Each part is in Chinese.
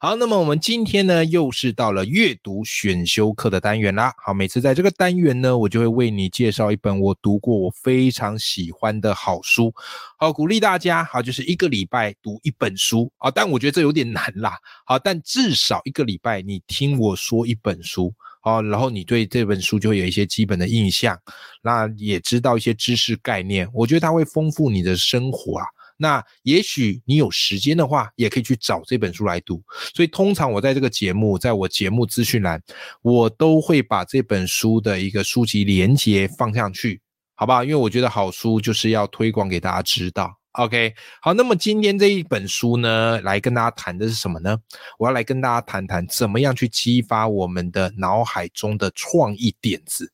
好，那么我们今天呢，又是到了阅读选修课的单元啦。好，每次在这个单元呢，我就会为你介绍一本我读过、我非常喜欢的好书。好，鼓励大家，好，就是一个礼拜读一本书啊。但我觉得这有点难啦。好，但至少一个礼拜你听我说一本书。好，然后你对这本书就会有一些基本的印象，那也知道一些知识概念。我觉得它会丰富你的生活啊。那也许你有时间的话，也可以去找这本书来读。所以通常我在这个节目，在我节目资讯栏，我都会把这本书的一个书籍连接放上去，好不好？因为我觉得好书就是要推广给大家知道。OK，好，那么今天这一本书呢，来跟大家谈的是什么呢？我要来跟大家谈谈怎么样去激发我们的脑海中的创意点子。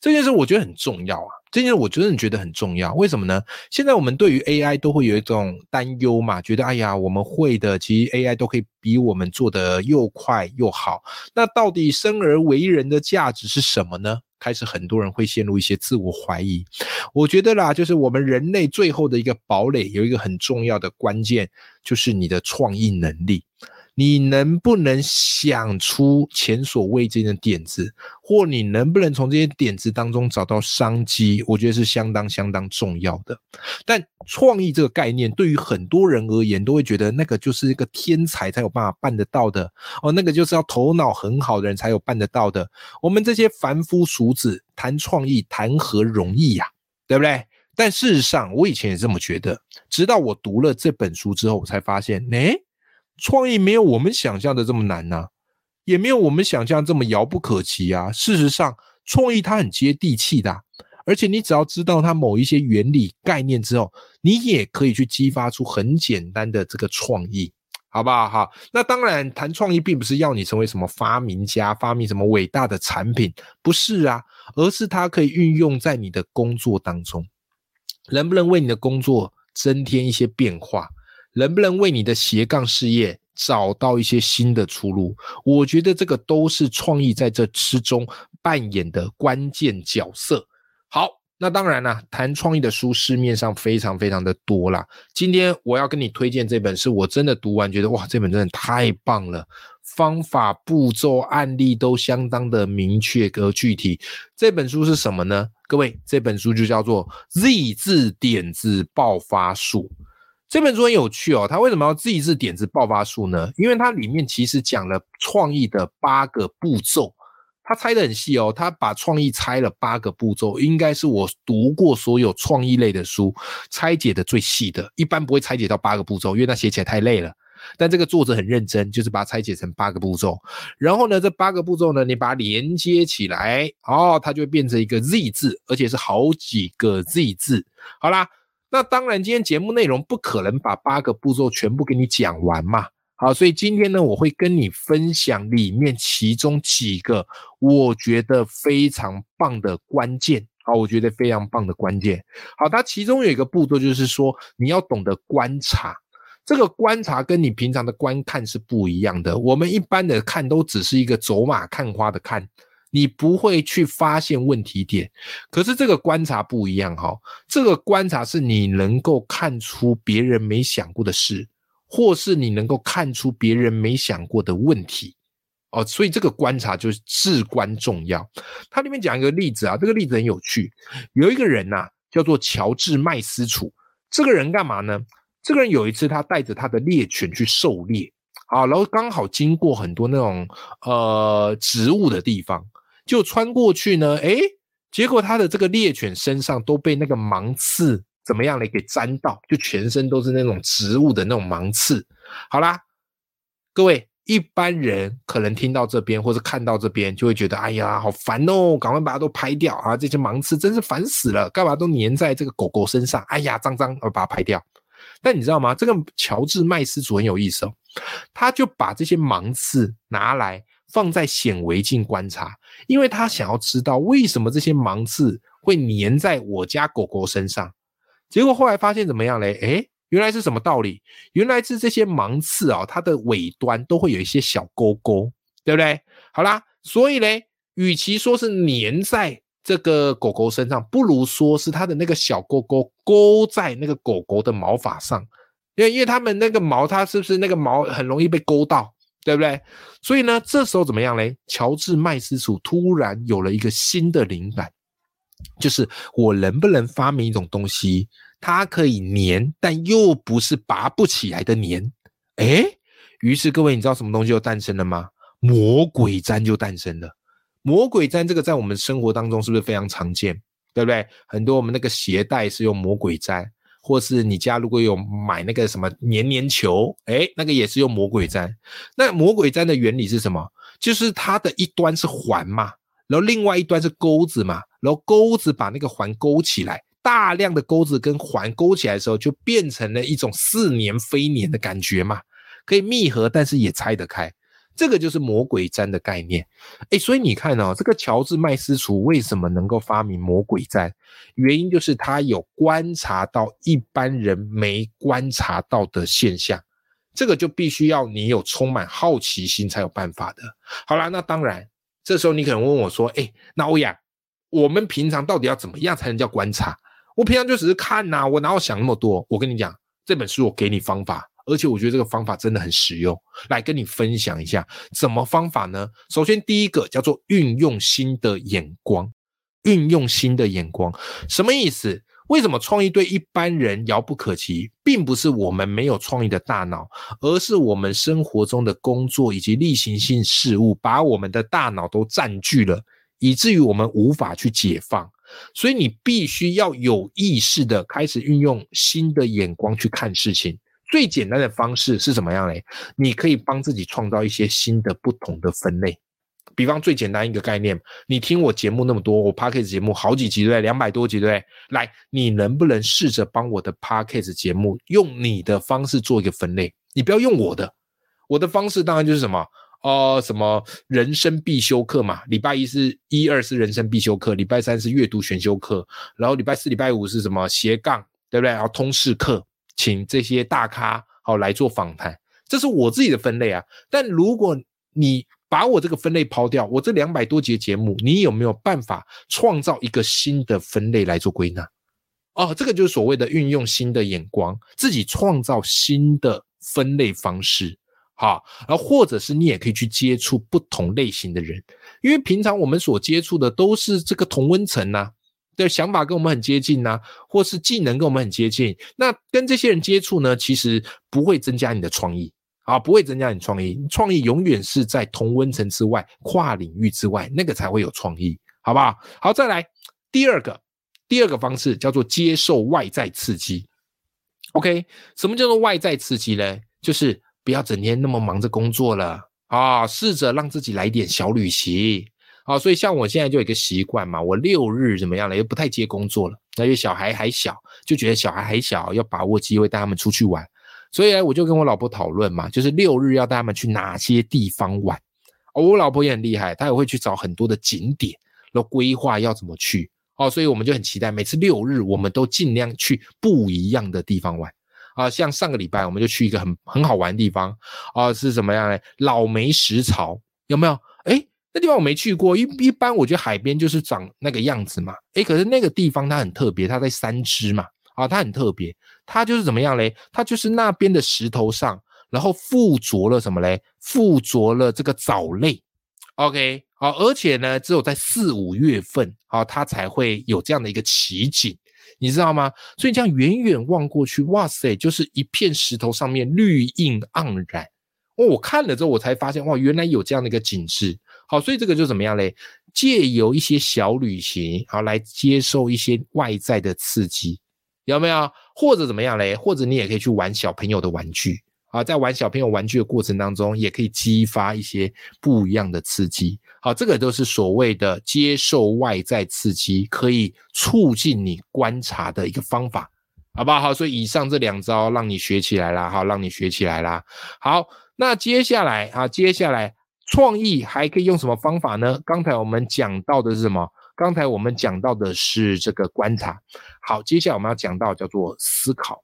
这件事我觉得很重要啊，这件事我真的觉得很重要。为什么呢？现在我们对于 AI 都会有一种担忧嘛，觉得哎呀，我们会的，其实 AI 都可以比我们做的又快又好。那到底生而为人的价值是什么呢？开始很多人会陷入一些自我怀疑。我觉得啦，就是我们人类最后的一个堡垒，有一个很重要的关键，就是你的创意能力。你能不能想出前所未见的点子，或你能不能从这些点子当中找到商机？我觉得是相当相当重要的。但创意这个概念，对于很多人而言，都会觉得那个就是一个天才才有办法办得到的哦，那个就是要头脑很好的人才有办得到的。我们这些凡夫俗子谈创意，谈何容易呀、对不对？但事实上，我以前也这么觉得，直到我读了这本书之后，我才发现，诶。创意没有我们想象的这么难呐、也没有我们想象这么遥不可及啊。事实上，创意它很接地气的、而且你只要知道它某一些原理概念之后，你也可以去激发出很简单的这个创意，好不好？好，那当然，谈创意并不是要你成为什么发明家，发明什么伟大的产品，不是啊，而是它可以运用在你的工作当中，能不能为你的工作增添一些变化？能不能为你的斜杠事业找到一些新的出路？我觉得这个都是创意在这之中扮演的关键角色。好，那当然啦，谈创意的书市面上非常非常的多啦。今天我要跟你推荐这本，是我真的读完觉得哇，这本真的太棒了，方法、步骤、案例都相当的明确和具体。这本书是什么呢？各位，这本书就叫做《Z 字点子爆发术》。这本书很有趣哦，它为什么要自己是点子爆发术呢？因为它里面其实讲了创意的八个步骤，它拆得很细哦，它把创意拆了八个步骤，应该是我读过所有创意类的书拆解的最细的，一般不会拆解到八个步骤，因为那写起来太累了。但这个作者很认真，就是把它拆解成八个步骤，然后呢，这八个步骤呢，你把它连接起来，哦，它就会变成一个 Z 字，而且是好几个 Z 字。好啦。那当然，今天节目内容不可能把八个步骤全部给你讲完嘛。好，所以今天呢，我会跟你分享里面其中几个我觉得非常棒的关键。好，我觉得非常棒的关键。好，它其中有一个步骤就是说，你要懂得观察。这个观察跟你平常的观看是不一样的。我们一般的看都只是一个走马看花的看。你不会去发现问题点，可是这个观察不一样哈、哦。这个观察是你能够看出别人没想过的事，或是你能够看出别人没想过的问题哦。所以这个观察就是至关重要。它里面讲一个例子啊，这个例子很有趣。有一个人呐、啊，叫做乔治麦斯楚。这个人干嘛呢？这个人有一次他带着他的猎犬去狩猎，啊，然后刚好经过很多那种呃植物的地方。就穿过去呢，誒，結果他的这个猎犬身上都被那个芒刺怎麼樣嚟給沾到，就全身都是那种植物的那种芒刺。好啦，各位一般人可能听到这边或者看到这边就会觉得，哎呀，好烦哦，赶快把它都拍掉啊！这些芒刺真是烦死了，干嘛都粘在这个狗狗身上？哎呀，脏脏，我把它拍掉。但你知道吗？这个乔治麦斯楚很有意思哦，他就把这些芒刺拿来。放在显微镜观察，因为他想要知道为什么这些芒刺会粘在我家狗狗身上。结果后来发现怎么样嘞？诶，原来是什么道理？原来是这些芒刺啊，它的尾端都会有一些小勾勾，对不对？好啦，所以嘞，与其说是粘在这个狗狗身上，不如说是它的那个小勾勾勾在那个狗狗的毛发上，因为因为它们那个毛，它是不是那个毛很容易被勾到，对不对？所以呢，这时候怎么样嘞？乔治麦斯楚突然有了一个新的灵感。就是我能不能发明一种东西，它可以粘，但又不是拔不起来的粘？哎，于是各位，你知道什么东西就诞生了吗？魔鬼毡就诞生了。魔鬼毡这个在我们生活当中是不是非常常见？对不对？很多我们那个鞋带是用魔鬼毡，或是你家如果有买那个什么黏黏球，哎，那个也是用魔鬼毡。那魔鬼毡的原理是什么？就是它的一端是环嘛。然后另外一端是钩子嘛，然后钩子把那个环勾起来，大量的钩子跟环勾起来的时候，就变成了一种似粘非粘的感觉嘛，可以密合，但是也拆得开。这个就是魔鬼毡的概念。哎，所以你看哦，这个乔治麦斯楚为什么能够发明魔鬼毡？原因就是他有观察到一般人没观察到的现象。这个就必须要你有充满好奇心才有办法的。好了，那当然。这时候你可能问我说：“哎，那欧阳，我们平常到底要怎么样才能叫观察？我平常就只是看呐，我哪有想那么多？我跟你讲，这本书我给你方法，而且我觉得这个方法真的很实用，来跟你分享一下。怎么方法呢？首先第一个叫做运用新的眼光，运用新的眼光，什么意思？”为什么创意对一般人遥不可及，并不是我们没有创意的大脑，而是我们生活中的工作以及例行性事物把我们的大脑都占据了，以至于我们无法去解放。所以你必须要有意识的开始运用新的眼光去看事情。最简单的方式是怎么样嘞？你可以帮自己创造一些新的、不同的分类。比方最简单一个概念，你听我节目那么多，我 p o d c a s t 节目好几集对不对？两百多集对不对？来，你能不能试着帮我的 p o d c a s t 节目用你的方式做一个分类？你不要用我的，我的方式当然就是什么哦，什么人生必修课嘛。礼拜一是一二是人生必修课，礼拜三是阅读选修课，然后礼拜四、礼拜五是什么斜杠，对不对？然后通识课，请这些大咖好来做访谈，这是我自己的分类啊。但如果你把我这个分类抛掉，我这两百多节节目，你有没有办法创造一个新的分类来做归纳？哦，这个就是所谓的运用新的眼光，自己创造新的分类方式。好，然后或者是你也可以去接触不同类型的人，因为平常我们所接触的都是这个同温层呐，的想法跟我们很接近呐，或是技能跟我们很接近，那跟这些人接触呢，其实不会增加你的创意。啊，不会增加你创意，创意永远是在同温层之外、跨领域之外，那个才会有创意，好不好？好，再来第二个，第二个方式叫做接受外在刺激。OK，什么叫做外在刺激呢？就是不要整天那么忙着工作了啊，试着让自己来点小旅行啊。所以像我现在就有一个习惯嘛，我六日怎么样了，又不太接工作了，因为小孩还小，就觉得小孩还小，要把握机会带他们出去玩。所以呢，我就跟我老婆讨论嘛，就是六日要带他们去哪些地方玩。哦，我老婆也很厉害，她也会去找很多的景点，然后规划要怎么去。哦，所以我们就很期待每次六日，我们都尽量去不一样的地方玩。啊，像上个礼拜我们就去一个很很好玩的地方。啊，是怎么样呢？老梅石槽有没有？哎，那地方我没去过。一一般我觉得海边就是长那个样子嘛。哎，可是那个地方它很特别，它在三支嘛。啊，它很特别。它就是怎么样嘞？它就是那边的石头上，然后附着了什么嘞？附着了这个藻类。OK，好，而且呢，只有在四五月份，啊，它才会有这样的一个奇景，你知道吗？所以这样远远望过去，哇塞，就是一片石头上面绿荫盎然。哦，我看了之后，我才发现，哇，原来有这样的一个景致。好，所以这个就怎么样嘞？借由一些小旅行，好来接受一些外在的刺激。有没有？或者怎么样嘞？或者你也可以去玩小朋友的玩具啊，在玩小朋友玩具的过程当中，也可以激发一些不一样的刺激。好，这个都是所谓的接受外在刺激，可以促进你观察的一个方法，好不好？好，所以以上这两招让你学起来啦，好，让你学起来啦。好，那接下来啊，接下来创意还可以用什么方法呢？刚才我们讲到的是什么？刚才我们讲到的是这个观察。好，接下来我们要讲到叫做思考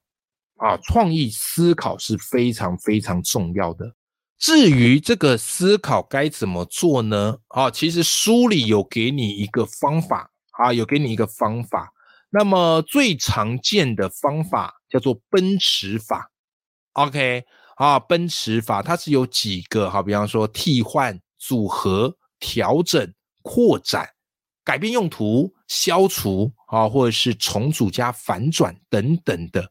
啊，创意思考是非常非常重要的。至于这个思考该怎么做呢？啊，其实书里有给你一个方法啊，有给你一个方法。那么最常见的方法叫做奔驰法。OK。啊，奔驰法它是有几个哈，比方说替换、组合、调整、扩展、改变用途、消除啊，或者是重组加反转等等的。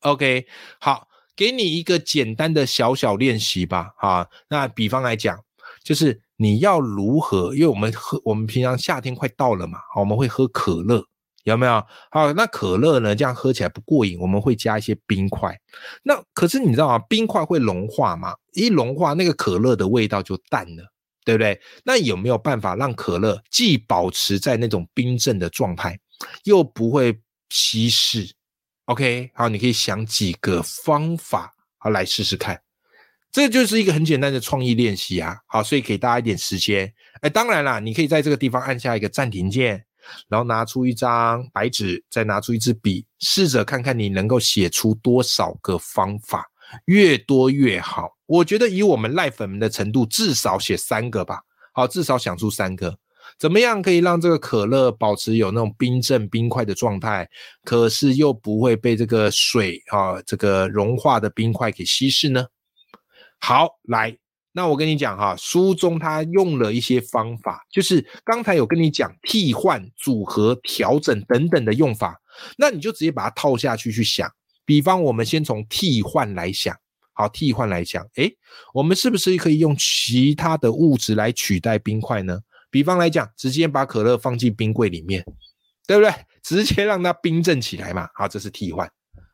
OK，好，给你一个简单的小小练习吧。啊，那比方来讲，就是你要如何？因为我们喝，我们平常夏天快到了嘛，我们会喝可乐。有没有好？那可乐呢？这样喝起来不过瘾，我们会加一些冰块。那可是你知道吗？冰块会融化嘛？一融化，那个可乐的味道就淡了，对不对？那有没有办法让可乐既保持在那种冰镇的状态，又不会稀释？OK，好，你可以想几个方法，好来试试看。这就是一个很简单的创意练习啊。好，所以给大家一点时间。哎，当然啦，你可以在这个地方按下一个暂停键。然后拿出一张白纸，再拿出一支笔，试着看看你能够写出多少个方法，越多越好。我觉得以我们赖粉们的程度，至少写三个吧。好，至少想出三个，怎么样可以让这个可乐保持有那种冰镇冰块的状态，可是又不会被这个水啊这个融化的冰块给稀释呢？好，来。那我跟你讲哈，书中他用了一些方法，就是刚才有跟你讲替换、组合、调整等等的用法，那你就直接把它套下去去想。比方，我们先从替换来想，好，替换来讲，诶，我们是不是可以用其他的物质来取代冰块呢？比方来讲，直接把可乐放进冰柜里面，对不对？直接让它冰镇起来嘛，好，这是替换。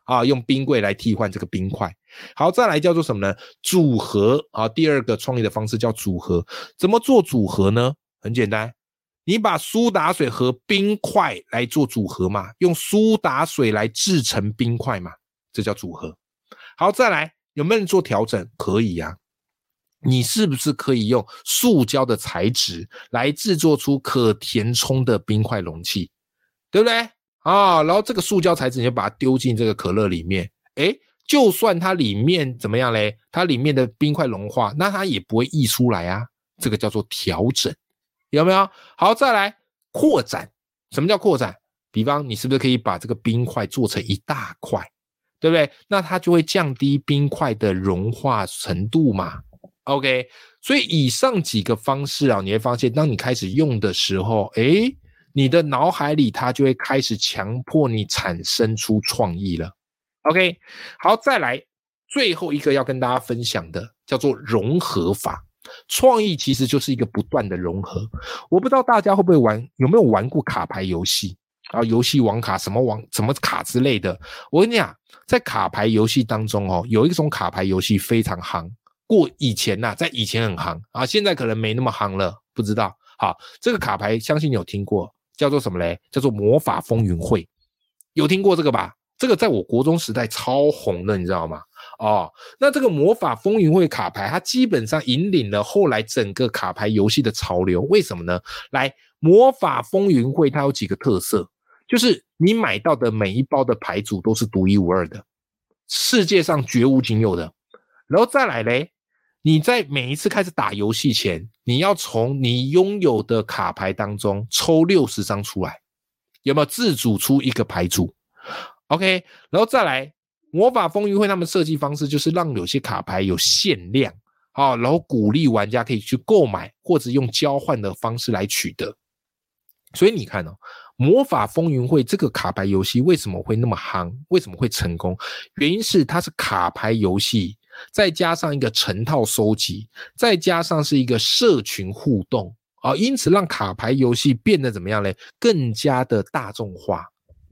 啊，用冰柜来替换这个冰块。好，再来叫做什么呢？组合啊，第二个创意的方式叫组合。怎么做组合呢？很简单，你把苏打水和冰块来做组合嘛，用苏打水来制成冰块嘛，这叫组合。好，再来有没有人做调整？可以呀，你是不是可以用塑胶的材质来制作出可填充的冰块容器？对不对？啊，然后这个塑胶材质你就把它丢进这个可乐里面，哎，就算它里面怎么样嘞？它里面的冰块融化，那它也不会溢出来啊。这个叫做调整，有没有？好，再来扩展。什么叫扩展？比方你是不是可以把这个冰块做成一大块，对不对？那它就会降低冰块的融化程度嘛。OK，所以以上几个方式啊，你会发现，当你开始用的时候，哎。你的脑海里，它就会开始强迫你产生出创意了。OK，好，再来最后一个要跟大家分享的，叫做融合法。创意其实就是一个不断的融合。我不知道大家会不会玩，有没有玩过卡牌游戏啊？游戏王卡什么王什么卡之类的。我跟你讲，在卡牌游戏当中哦，有一种卡牌游戏非常夯。过以前呐，在以前很夯啊，现在可能没那么夯了，不知道。好，这个卡牌相信你有听过。叫做什么嘞？叫做魔法风云会，有听过这个吧？这个在我国中时代超红的，你知道吗？哦，那这个魔法风云会卡牌，它基本上引领了后来整个卡牌游戏的潮流。为什么呢？来，魔法风云会它有几个特色，就是你买到的每一包的牌组都是独一无二的，世界上绝无仅有的。然后再来嘞。你在每一次开始打游戏前，你要从你拥有的卡牌当中抽六十张出来，有没有自主出一个牌组？OK，然后再来魔法风云会他们设计方式就是让有些卡牌有限量，好，然后鼓励玩家可以去购买或者用交换的方式来取得。所以你看哦，魔法风云会这个卡牌游戏为什么会那么夯？为什么会成功？原因是它是卡牌游戏。再加上一个成套收集，再加上是一个社群互动啊，因此让卡牌游戏变得怎么样呢？更加的大众化。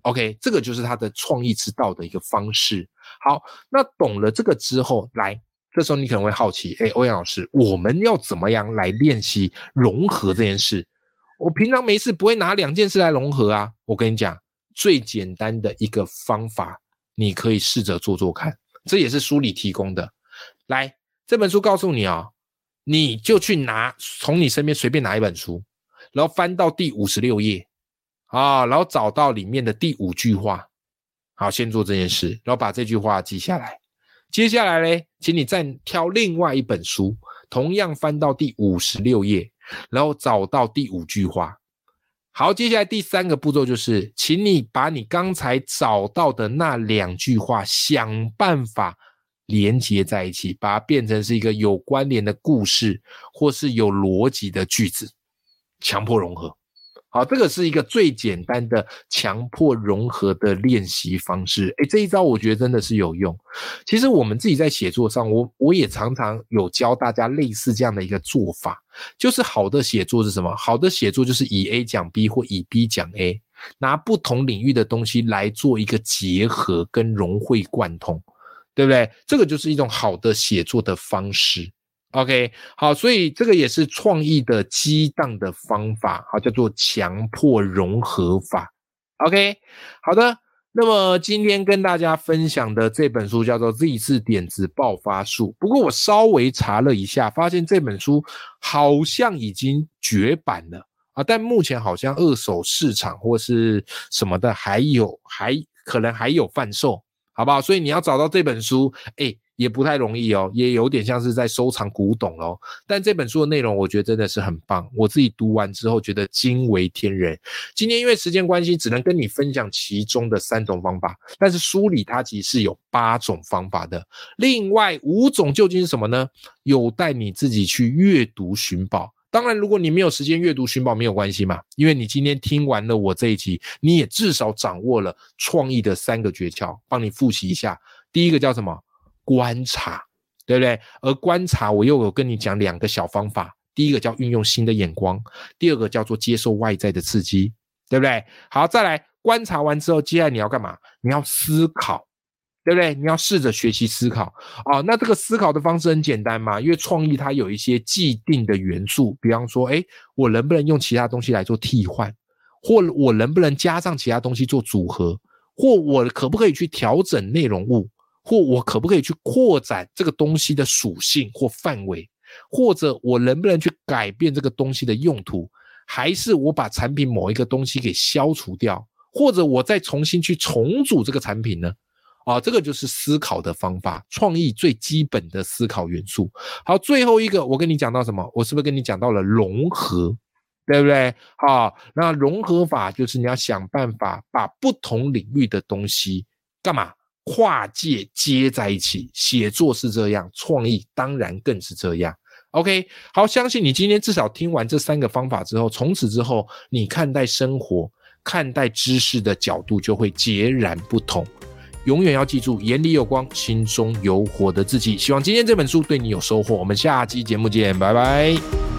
OK，这个就是它的创意之道的一个方式。好，那懂了这个之后，来，这时候你可能会好奇，哎，欧阳老师，我们要怎么样来练习融合这件事？我平常没事不会拿两件事来融合啊。我跟你讲，最简单的一个方法，你可以试着做做看，这也是书里提供的。来，这本书告诉你哦，你就去拿从你身边随便拿一本书，然后翻到第五十六页啊，然后找到里面的第五句话，好，先做这件事，然后把这句话记下来。接下来嘞，请你再挑另外一本书，同样翻到第五十六页，然后找到第五句话。好，接下来第三个步骤就是，请你把你刚才找到的那两句话想办法。连接在一起，把它变成是一个有关联的故事，或是有逻辑的句子，强迫融合。好，这个是一个最简单的强迫融合的练习方式。诶，这一招我觉得真的是有用。其实我们自己在写作上，我我也常常有教大家类似这样的一个做法，就是好的写作是什么？好的写作就是以 A 讲 B 或以 B 讲 A，拿不同领域的东西来做一个结合跟融会贯通。对不对？这个就是一种好的写作的方式。OK，好，所以这个也是创意的激荡的方法，好，叫做强迫融合法。OK，好的。那么今天跟大家分享的这本书叫做《Z 字点子爆发术》，不过我稍微查了一下，发现这本书好像已经绝版了啊，但目前好像二手市场或是什么的还有，还可能还有贩售。好不好？所以你要找到这本书，哎，也不太容易哦，也有点像是在收藏古董哦。但这本书的内容，我觉得真的是很棒。我自己读完之后，觉得惊为天人。今天因为时间关系，只能跟你分享其中的三种方法。但是书里它其实是有八种方法的，另外五种究竟是什么呢？有待你自己去阅读寻宝。当然，如果你没有时间阅读寻宝，没有关系嘛，因为你今天听完了我这一集，你也至少掌握了创意的三个诀窍，帮你复习一下。第一个叫什么？观察，对不对？而观察，我又有跟你讲两个小方法。第一个叫运用新的眼光，第二个叫做接受外在的刺激，对不对？好，再来观察完之后，接下来你要干嘛？你要思考。对不对？你要试着学习思考啊。那这个思考的方式很简单嘛，因为创意它有一些既定的元素，比方说，哎，我能不能用其他东西来做替换，或我能不能加上其他东西做组合，或我可不可以去调整内容物，或我可不可以去扩展这个东西的属性或范围，或者我能不能去改变这个东西的用途，还是我把产品某一个东西给消除掉，或者我再重新去重组这个产品呢？啊，这个就是思考的方法，创意最基本的思考元素。好，最后一个，我跟你讲到什么？我是不是跟你讲到了融合？对不对？好，那融合法就是你要想办法把不同领域的东西干嘛跨界接在一起。写作是这样，创意当然更是这样。OK，好，相信你今天至少听完这三个方法之后，从此之后你看待生活、看待知识的角度就会截然不同。永远要记住，眼里有光，心中有火的自己。希望今天这本书对你有收获。我们下期节目见，拜拜。